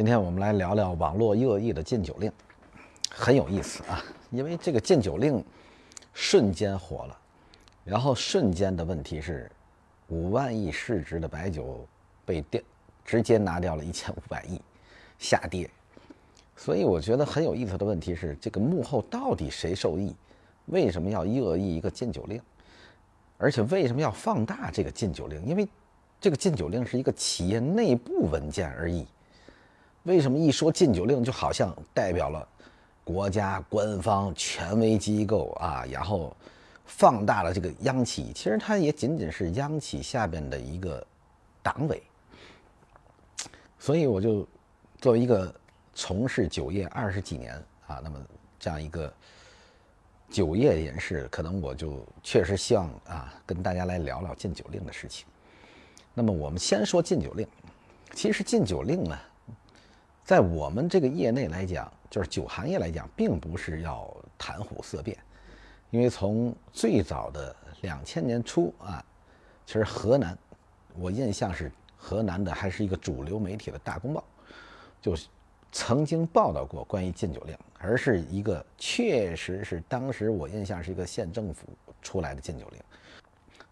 今天我们来聊聊网络恶意的禁酒令，很有意思啊，因为这个禁酒令瞬间火了，然后瞬间的问题是，五万亿市值的白酒被电直接拿掉了一千五百亿，下跌，所以我觉得很有意思的问题是，这个幕后到底谁受益？为什么要恶意一个禁酒令？而且为什么要放大这个禁酒令？因为这个禁酒令是一个企业内部文件而已。为什么一说禁酒令，就好像代表了国家官方权威机构啊？然后放大了这个央企，其实它也仅仅是央企下边的一个党委。所以我就作为一个从事酒业二十几年啊，那么这样一个酒业人士，可能我就确实希望啊，跟大家来聊聊禁酒令的事情。那么我们先说禁酒令，其实禁酒令呢。在我们这个业内来讲，就是酒行业来讲，并不是要谈虎色变，因为从最早的两千年初啊，其实河南，我印象是河南的还是一个主流媒体的大公报，就曾经报道过关于禁酒令，而是一个确实是当时我印象是一个县政府出来的禁酒令。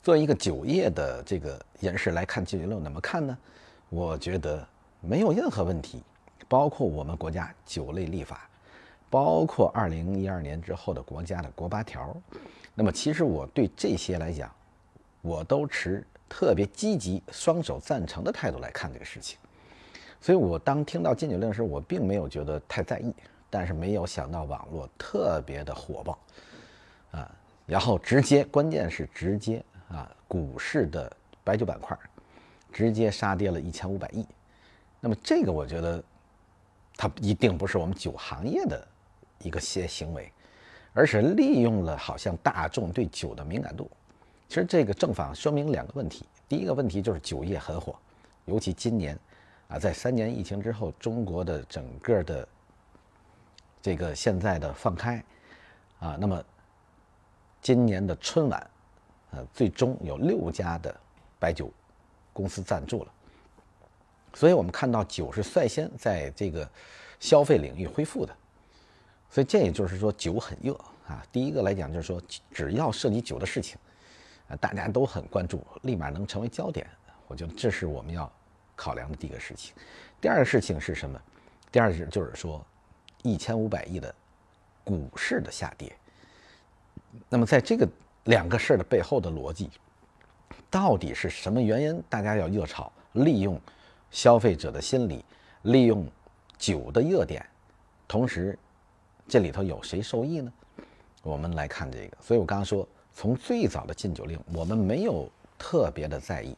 作为一个酒业的这个人士来看禁酒令怎么看呢？我觉得没有任何问题。包括我们国家酒类立法，包括二零一二年之后的国家的国八条，那么其实我对这些来讲，我都持特别积极、双手赞成的态度来看这个事情。所以我当听到禁酒令的时候，我并没有觉得太在意，但是没有想到网络特别的火爆，啊，然后直接，关键是直接啊，股市的白酒板块直接杀跌了一千五百亿，那么这个我觉得。它一定不是我们酒行业的一个些行为，而是利用了好像大众对酒的敏感度。其实这个正反说明两个问题：第一个问题就是酒业很火，尤其今年啊，在三年疫情之后，中国的整个的这个现在的放开啊，那么今年的春晚，呃，最终有六家的白酒公司赞助了。所以我们看到酒是率先在这个消费领域恢复的，所以这也就是说酒很热啊。第一个来讲就是说，只要涉及酒的事情，啊，大家都很关注，立马能成为焦点。我觉得这是我们要考量的第一个事情。第二个事情是什么？第二个就是说，一千五百亿的股市的下跌。那么在这个两个事儿的背后的逻辑，到底是什么原因？大家要热炒，利用。消费者的心理，利用酒的热点，同时这里头有谁受益呢？我们来看这个。所以我刚刚说，从最早的禁酒令，我们没有特别的在意，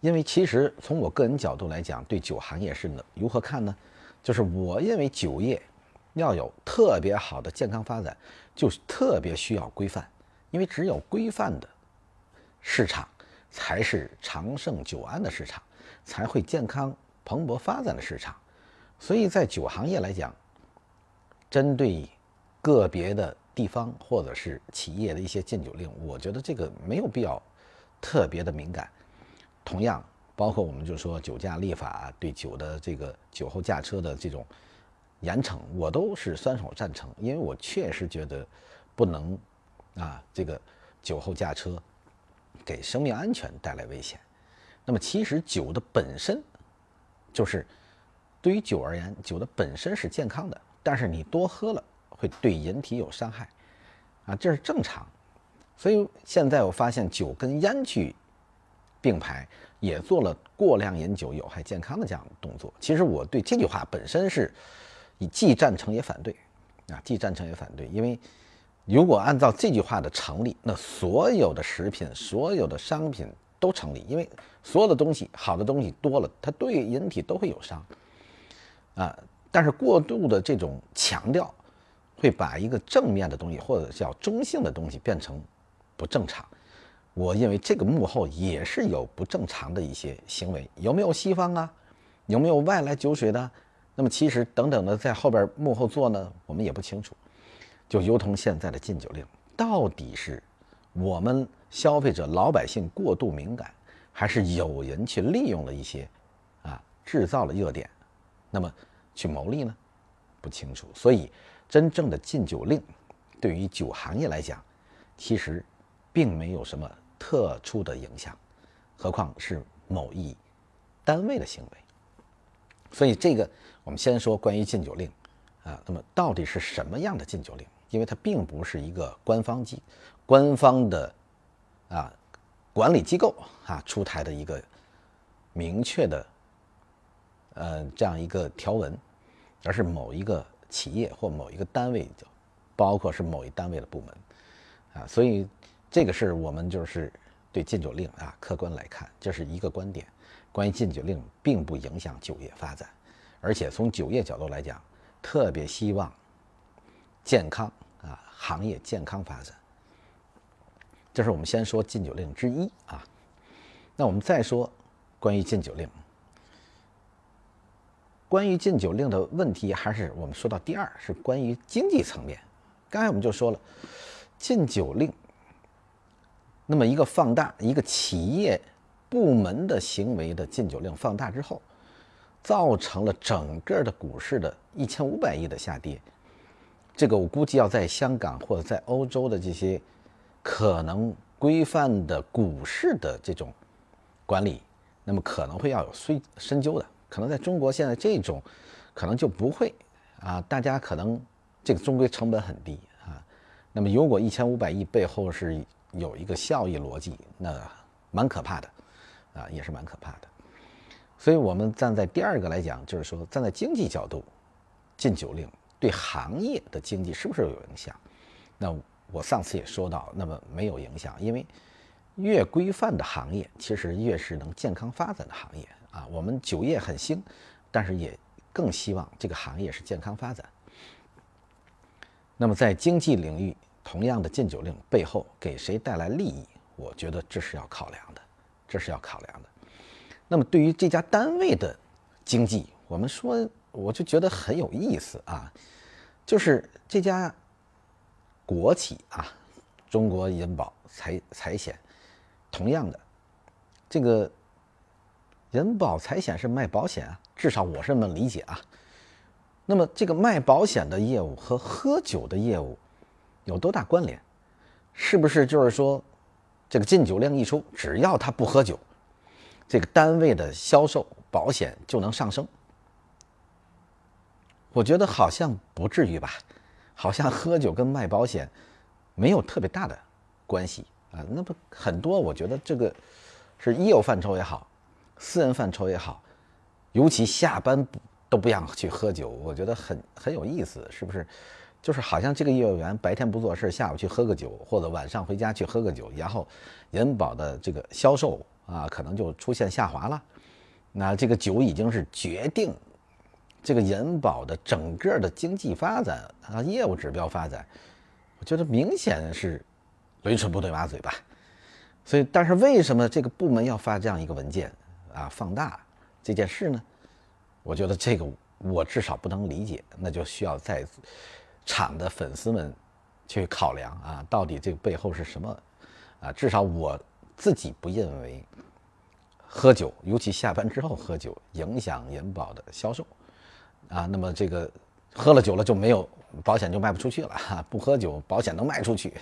因为其实从我个人角度来讲，对酒行业是如何看呢？就是我认为酒业要有特别好的健康发展，就是特别需要规范，因为只有规范的市场，才是长盛久安的市场。才会健康蓬勃发展的市场，所以在酒行业来讲，针对个别的地方或者是企业的一些禁酒令，我觉得这个没有必要特别的敏感。同样，包括我们就说酒驾立法对酒的这个酒后驾车的这种严惩，我都是双手赞成，因为我确实觉得不能啊这个酒后驾车给生命安全带来危险。那么其实酒的本身，就是对于酒而言，酒的本身是健康的，但是你多喝了会对人体有伤害，啊，这是正常。所以现在我发现酒跟烟去并排，也做了过量饮酒有害健康的这样的动作。其实我对这句话本身是既赞成也反对，啊，既赞成也反对，因为如果按照这句话的成立，那所有的食品、所有的商品。都成立，因为所有的东西好的东西多了，它对人体都会有伤啊。但是过度的这种强调，会把一个正面的东西或者叫中性的东西变成不正常。我认为这个幕后也是有不正常的一些行为，有没有西方啊？有没有外来酒水的？那么其实等等的在后边幕后做呢，我们也不清楚。就如同现在的禁酒令，到底是？我们消费者老百姓过度敏感，还是有人去利用了一些，啊，制造了热点，那么去牟利呢？不清楚。所以，真正的禁酒令对于酒行业来讲，其实并没有什么特殊的影响，何况是某一单位的行为。所以，这个我们先说关于禁酒令啊，那么到底是什么样的禁酒令？因为它并不是一个官方机、官方的啊管理机构啊出台的一个明确的呃这样一个条文，而是某一个企业或某一个单位，包括是某一单位的部门啊，所以这个是我们就是对禁酒令啊客观来看，这是一个观点。关于禁酒令，并不影响酒业发展，而且从酒业角度来讲，特别希望。健康啊，行业健康发展，这是我们先说禁酒令之一啊。那我们再说关于禁酒令，关于禁酒令的问题，还是我们说到第二，是关于经济层面。刚才我们就说了，禁酒令，那么一个放大一个企业部门的行为的禁酒令放大之后，造成了整个的股市的一千五百亿的下跌。这个我估计要在香港或者在欧洲的这些可能规范的股市的这种管理，那么可能会要有深深究的。可能在中国现在这种可能就不会啊，大家可能这个终归成本很低啊。那么如果一千五百亿背后是有一个效益逻辑，那蛮可怕的啊，也是蛮可怕的。所以我们站在第二个来讲，就是说站在经济角度，禁酒令。对行业的经济是不是有影响？那我上次也说到，那么没有影响，因为越规范的行业，其实越是能健康发展的行业啊。我们酒业很兴，但是也更希望这个行业是健康发展。那么在经济领域，同样的禁酒令背后给谁带来利益？我觉得这是要考量的，这是要考量的。那么对于这家单位的经济，我们说。我就觉得很有意思啊，就是这家国企啊，中国人保财财险，同样的，这个人保财险是卖保险啊，至少我是这么理解啊。那么这个卖保险的业务和喝酒的业务有多大关联？是不是就是说，这个禁酒令一出，只要他不喝酒，这个单位的销售保险就能上升？我觉得好像不至于吧，好像喝酒跟卖保险没有特别大的关系啊。那不很多，我觉得这个是业务范畴也好，私人范畴也好，尤其下班都不让去喝酒，我觉得很很有意思，是不是？就是好像这个业务员白天不做事，下午去喝个酒，或者晚上回家去喝个酒，然后人保的这个销售啊，可能就出现下滑了。那这个酒已经是决定。这个银保的整个的经济发展啊，业务指标发展，我觉得明显是驴唇不对马嘴吧。所以，但是为什么这个部门要发这样一个文件啊，放大这件事呢？我觉得这个我至少不能理解，那就需要在场的粉丝们去考量啊，到底这个背后是什么啊？至少我自己不认为喝酒，尤其下班之后喝酒影响银保的销售。啊，那么这个喝了酒了就没有保险就卖不出去了哈，不喝酒保险能卖出去，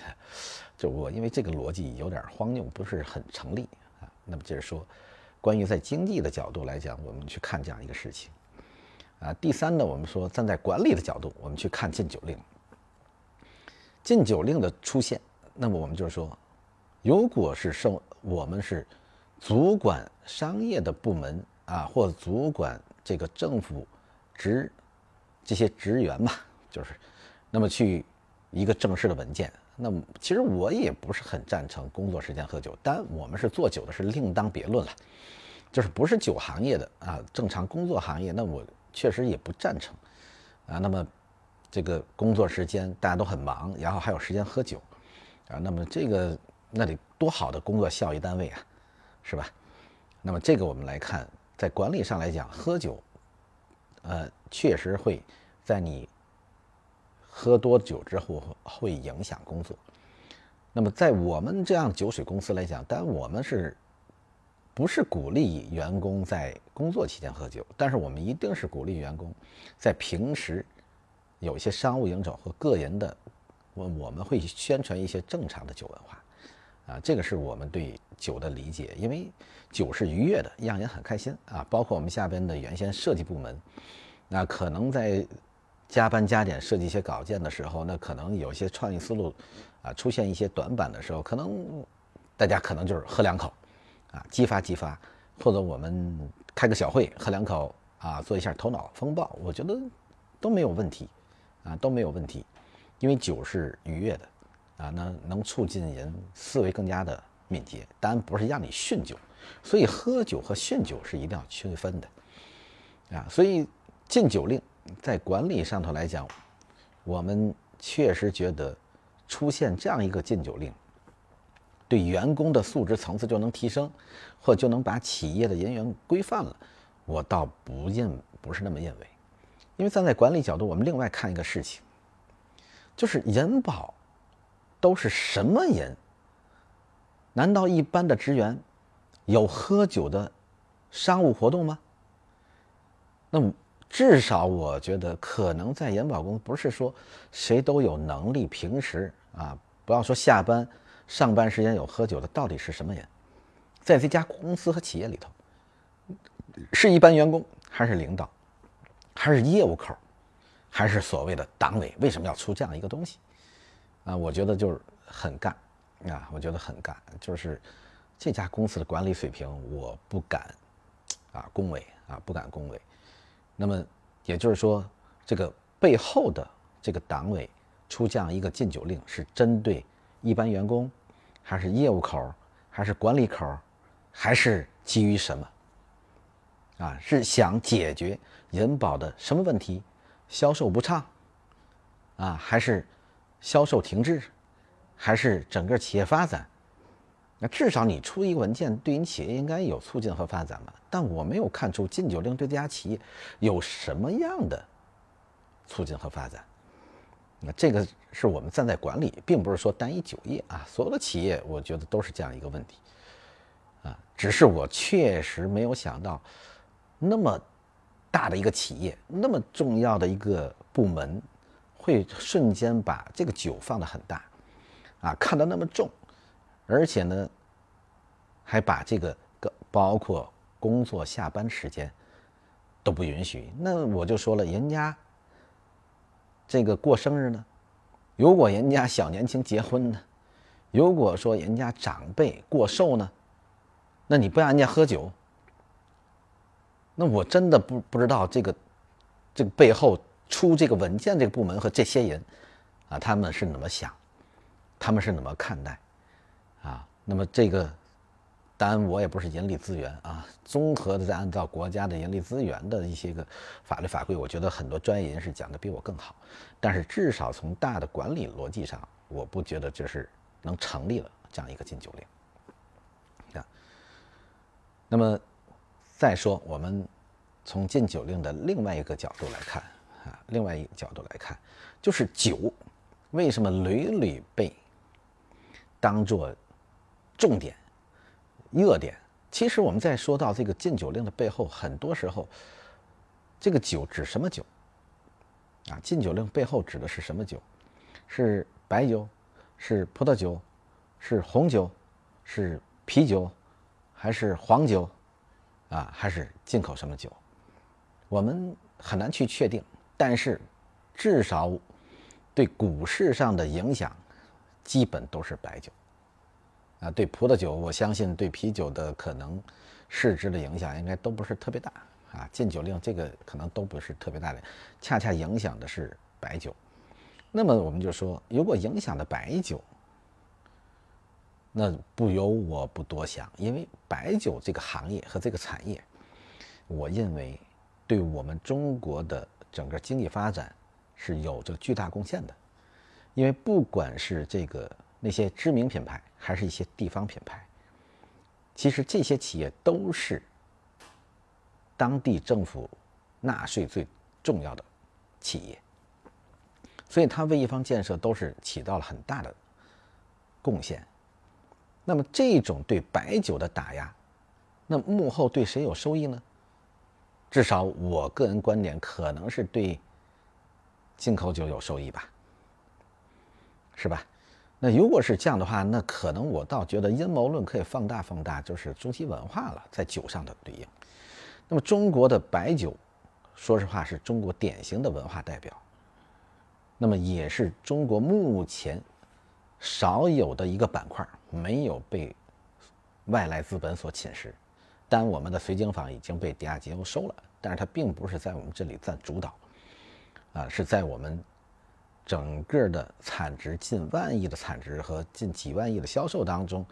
就我因为这个逻辑有点荒谬，不是很成立啊。那么接着说，关于在经济的角度来讲，我们去看这样一个事情啊。第三呢，我们说站在管理的角度，我们去看禁酒令。禁酒令的出现，那么我们就是说，如果是受我们是主管商业的部门啊，或主管这个政府。职这些职员嘛，就是，那么去一个正式的文件。那么其实我也不是很赞成工作时间喝酒，但我们是做酒的，是另当别论了。就是不是酒行业的啊，正常工作行业，那我确实也不赞成啊。那么这个工作时间大家都很忙，然后还有时间喝酒啊，那么这个那得多好的工作效益单位啊，是吧？那么这个我们来看，在管理上来讲，喝酒。呃，确实会在你喝多酒之后会影响工作。那么，在我们这样酒水公司来讲，但我们是不是鼓励员工在工作期间喝酒，但是我们一定是鼓励员工在平时有一些商务应酬和个人的，我我们会宣传一些正常的酒文化，啊，这个是我们对酒的理解，因为酒是愉悦的，让人很开心啊。包括我们下边的原先设计部门，那可能在加班加点设计一些稿件的时候，那可能有些创意思路啊出现一些短板的时候，可能大家可能就是喝两口。啊，激发激发，或者我们开个小会，喝两口啊，做一下头脑风暴，我觉得都没有问题，啊都没有问题，因为酒是愉悦的，啊，那能促进人思维更加的敏捷，当然不是让你酗酒，所以喝酒和酗酒是一定要区分的，啊，所以禁酒令在管理上头来讲，我们确实觉得出现这样一个禁酒令。对员工的素质层次就能提升，或就能把企业的人员规范了，我倒不认不是那么认为，因为站在管理角度，我们另外看一个事情，就是人保都是什么人？难道一般的职员有喝酒的商务活动吗？那么至少我觉得，可能在延保公司不是说谁都有能力，平时啊，不要说下班。上班时间有喝酒的到底是什么人？在这家公司和企业里头，是一般员工还是领导，还是业务口，还是所谓的党委？为什么要出这样一个东西？啊，我觉得就是很干啊，我觉得很干，就是这家公司的管理水平，我不敢啊恭维啊，不敢恭维。那么也就是说，这个背后的这个党委出这样一个禁酒令，是针对。一般员工，还是业务口，还是管理口，还是基于什么？啊，是想解决人保的什么问题？销售不畅，啊，还是销售停滞，还是整个企业发展？那至少你出一个文件，对你企业应该有促进和发展吧？但我没有看出禁酒令对这家企业有什么样的促进和发展。那这个是我们站在管理，并不是说单一酒业啊，所有的企业我觉得都是这样一个问题，啊，只是我确实没有想到，那么大的一个企业，那么重要的一个部门，会瞬间把这个酒放得很大，啊，看得那么重，而且呢，还把这个个包括工作下班时间都不允许，那我就说了，人家。这个过生日呢？如果人家小年轻结婚呢？如果说人家长辈过寿呢？那你不让人家喝酒？那我真的不不知道这个这个背后出这个文件这个部门和这些人啊，他们是怎么想？他们是怎么看待？啊，那么这个。当然，我也不是人力资源啊，综合的在按照国家的人力资源的一些个法律法规，我觉得很多专业人士讲的比我更好。但是至少从大的管理逻辑上，我不觉得这是能成立了这样一个禁酒令啊。那么再说，我们从禁酒令的另外一个角度来看啊，另外一个角度来看，就是酒为什么屡屡被当做重点？热点，其实我们在说到这个禁酒令的背后，很多时候，这个酒指什么酒？啊，禁酒令背后指的是什么酒？是白酒，是葡萄酒，是红酒，是啤酒，还是黄酒？啊，还是进口什么酒？我们很难去确定，但是至少对股市上的影响，基本都是白酒。啊，对葡萄酒，我相信对啤酒的可能市值的影响应该都不是特别大啊。禁酒令这个可能都不是特别大的，恰恰影响的是白酒。那么我们就说，如果影响的白酒，那不由我不多想，因为白酒这个行业和这个产业，我认为对我们中国的整个经济发展是有着巨大贡献的，因为不管是这个。那些知名品牌，还是一些地方品牌，其实这些企业都是当地政府纳税最重要的企业，所以它为一方建设都是起到了很大的贡献。那么这种对白酒的打压，那幕后对谁有收益呢？至少我个人观点，可能是对进口酒有收益吧，是吧？那如果是这样的话，那可能我倒觉得阴谋论可以放大放大，就是中西文化了，在酒上的对应。那么中国的白酒，说实话是中国典型的文化代表，那么也是中国目前少有的一个板块没有被外来资本所侵蚀。当然，我们的水晶坊已经被迪亚吉欧收了，但是它并不是在我们这里占主导，啊，是在我们整个的产值近万亿的产值和近几万亿的销售当中，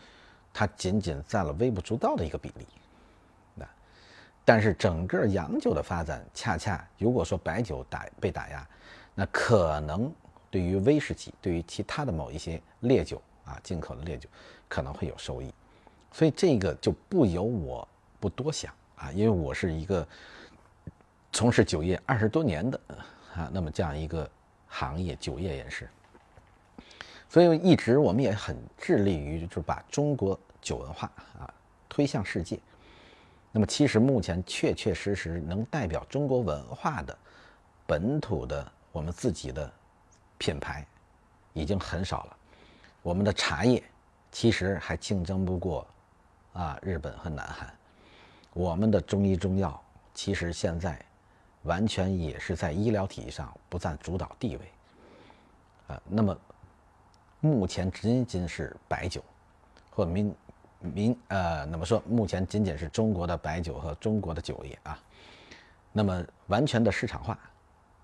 它仅仅占了微不足道的一个比例。那，但是整个洋酒的发展，恰恰如果说白酒打被打压，那可能对于威士忌，对于其他的某一些烈酒啊，进口的烈酒可能会有收益。所以这个就不由我。不多想啊，因为我是一个从事酒业二十多年的啊，那么这样一个行业酒业人士，所以一直我们也很致力于就是把中国酒文化啊推向世界。那么其实目前确确实实能代表中国文化的本土的我们自己的品牌已经很少了。我们的茶叶其实还竞争不过啊日本和南韩。我们的中医中药其实现在完全也是在医疗体系上不占主导地位，啊，那么目前仅仅是白酒，或民民呃，那么说目前仅仅是中国的白酒和中国的酒业啊，那么完全的市场化，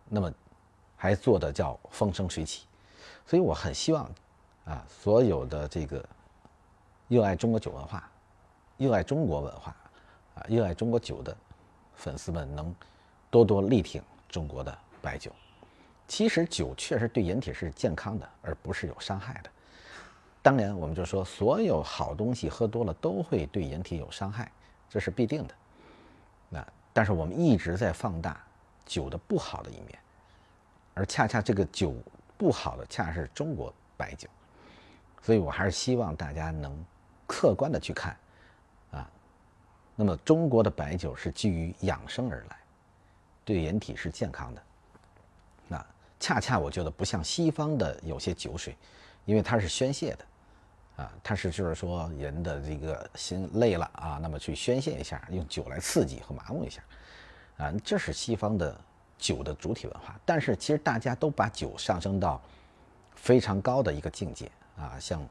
那么还做的叫风生水起，所以我很希望啊，所有的这个热爱中国酒文化，热爱中国文化。热爱中国酒的粉丝们能多多力挺中国的白酒。其实酒确实对人体是健康的，而不是有伤害的。当然，我们就说所有好东西喝多了都会对人体有伤害，这是必定的。那但是我们一直在放大酒的不好的一面，而恰恰这个酒不好的恰是中国白酒，所以我还是希望大家能客观的去看啊。那么中国的白酒是基于养生而来，对人体是健康的。那恰恰我觉得不像西方的有些酒水，因为它是宣泄的，啊，它是就是说人的这个心累了啊，那么去宣泄一下，用酒来刺激和麻木一下，啊，这是西方的酒的主体文化。但是其实大家都把酒上升到非常高的一个境界啊，像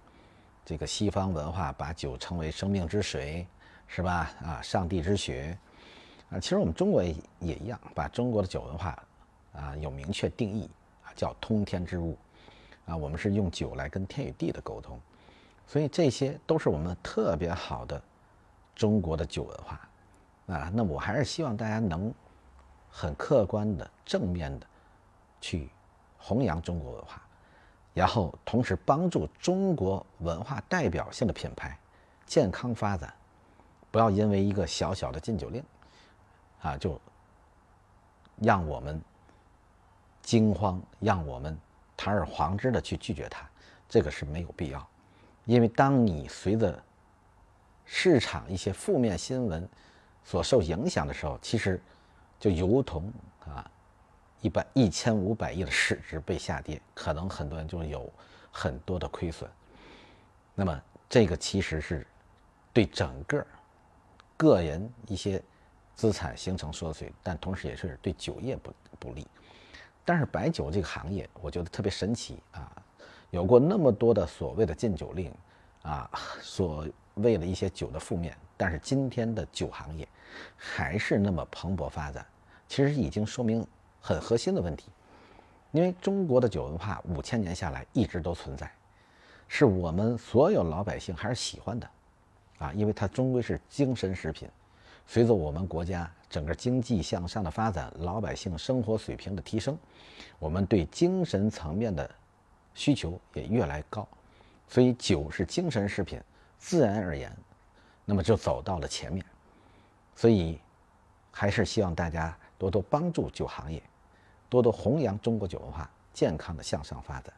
这个西方文化把酒称为生命之水。是吧？啊，上帝之血，啊，其实我们中国也也一样，把中国的酒文化啊有明确定义啊，叫通天之物，啊，我们是用酒来跟天与地的沟通，所以这些都是我们特别好的中国的酒文化，啊，那我还是希望大家能很客观的、正面的去弘扬中国文化，然后同时帮助中国文化代表性的品牌健康发展。不要因为一个小小的禁酒令，啊，就让我们惊慌，让我们堂而皇之的去拒绝它，这个是没有必要。因为当你随着市场一些负面新闻所受影响的时候，其实就如同啊，一百一千五百亿的市值被下跌，可能很多人就有很多的亏损。那么这个其实是对整个。个人一些资产形成缩水，但同时也是对酒业不不利。但是白酒这个行业，我觉得特别神奇啊！有过那么多的所谓的禁酒令啊，所谓的一些酒的负面，但是今天的酒行业还是那么蓬勃发展，其实已经说明很核心的问题。因为中国的酒文化五千年下来一直都存在，是我们所有老百姓还是喜欢的。啊，因为它终归是精神食品。随着我们国家整个经济向上的发展，老百姓生活水平的提升，我们对精神层面的需求也越来越高，所以酒是精神食品，自然而然，那么就走到了前面。所以，还是希望大家多多帮助酒行业，多多弘扬中国酒文化健康的向上发展。